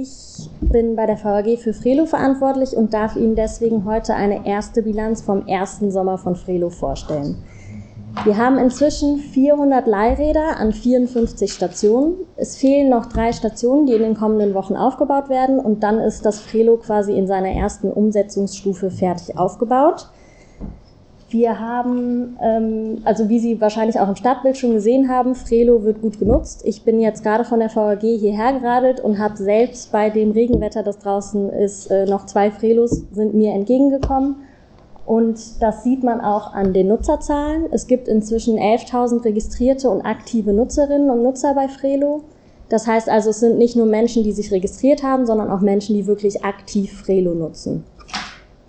Ich bin bei der VAG für Frelo verantwortlich und darf Ihnen deswegen heute eine erste Bilanz vom ersten Sommer von Frelo vorstellen. Wir haben inzwischen 400 Leihräder an 54 Stationen. Es fehlen noch drei Stationen, die in den kommenden Wochen aufgebaut werden und dann ist das Frelo quasi in seiner ersten Umsetzungsstufe fertig aufgebaut. Wir haben, ähm, also wie Sie wahrscheinlich auch im Stadtbild schon gesehen haben, Frelo wird gut genutzt. Ich bin jetzt gerade von der VAG hierher geradelt und habe selbst bei dem Regenwetter, das draußen ist, äh, noch zwei Frelos sind mir entgegengekommen. Und das sieht man auch an den Nutzerzahlen. Es gibt inzwischen 11.000 registrierte und aktive Nutzerinnen und Nutzer bei Frelo. Das heißt also, es sind nicht nur Menschen, die sich registriert haben, sondern auch Menschen, die wirklich aktiv Frelo nutzen.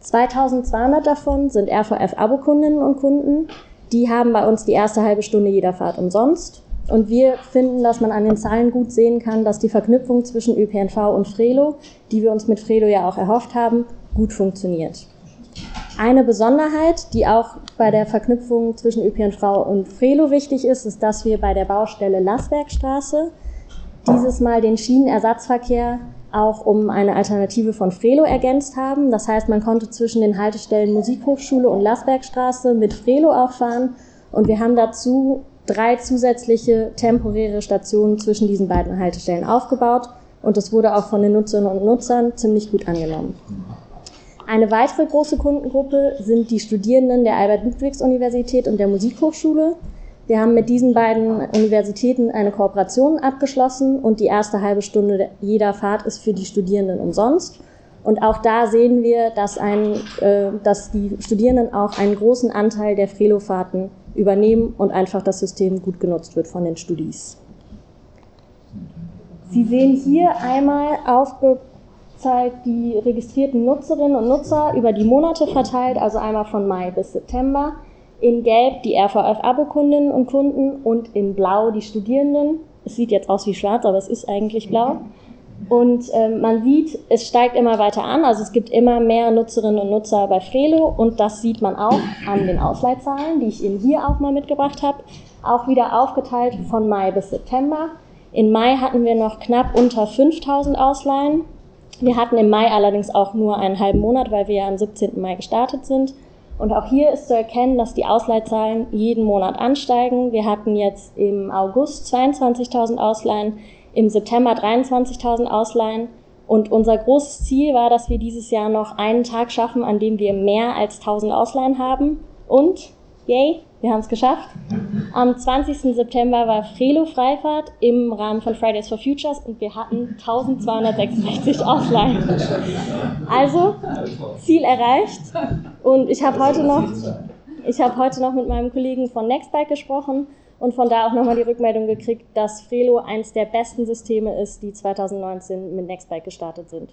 2200 davon sind RVF-Abo-Kundinnen und Kunden. Die haben bei uns die erste halbe Stunde jeder Fahrt umsonst. Und wir finden, dass man an den Zahlen gut sehen kann, dass die Verknüpfung zwischen ÖPNV und Frelo, die wir uns mit Frelo ja auch erhofft haben, gut funktioniert. Eine Besonderheit, die auch bei der Verknüpfung zwischen ÖPNV und Frelo wichtig ist, ist, dass wir bei der Baustelle Lassbergstraße dieses Mal den Schienenersatzverkehr auch um eine Alternative von Frelo ergänzt haben. Das heißt, man konnte zwischen den Haltestellen Musikhochschule und Lassbergstraße mit Frelo auch fahren. Und wir haben dazu drei zusätzliche temporäre Stationen zwischen diesen beiden Haltestellen aufgebaut. Und das wurde auch von den Nutzerinnen und Nutzern ziemlich gut angenommen. Eine weitere große Kundengruppe sind die Studierenden der Albert-Ludwigs-Universität und der Musikhochschule. Wir haben mit diesen beiden Universitäten eine Kooperation abgeschlossen und die erste halbe Stunde jeder Fahrt ist für die Studierenden umsonst. Und auch da sehen wir, dass, ein, äh, dass die Studierenden auch einen großen Anteil der Frelo-Fahrten übernehmen und einfach das System gut genutzt wird von den Studis. Sie sehen hier einmal aufgezeigt die registrierten Nutzerinnen und Nutzer über die Monate verteilt, also einmal von Mai bis September in Gelb die RVF-Abo-Kundinnen und Kunden und in Blau die Studierenden. Es sieht jetzt aus wie schwarz, aber es ist eigentlich blau. Und äh, man sieht, es steigt immer weiter an, also es gibt immer mehr Nutzerinnen und Nutzer bei Frelo und das sieht man auch an den Ausleitzahlen, die ich Ihnen hier auch mal mitgebracht habe, auch wieder aufgeteilt von Mai bis September. In Mai hatten wir noch knapp unter 5000 Ausleihen. Wir hatten im Mai allerdings auch nur einen halben Monat, weil wir ja am 17. Mai gestartet sind. Und auch hier ist zu erkennen, dass die Ausleihzahlen jeden Monat ansteigen. Wir hatten jetzt im August 22.000 Ausleihen, im September 23.000 Ausleihen. Und unser großes Ziel war, dass wir dieses Jahr noch einen Tag schaffen, an dem wir mehr als 1000 Ausleihen haben. Und, yay, wir haben es geschafft. Am 20. September war Frelo Freifahrt im Rahmen von Fridays for Futures und wir hatten 1266 Ausleihen. Also, Ziel erreicht. Und ich habe heute noch, ich habe heute noch mit meinem Kollegen von Nextbike gesprochen und von da auch nochmal die Rückmeldung gekriegt, dass Frelo eins der besten Systeme ist, die 2019 mit Nextbike gestartet sind.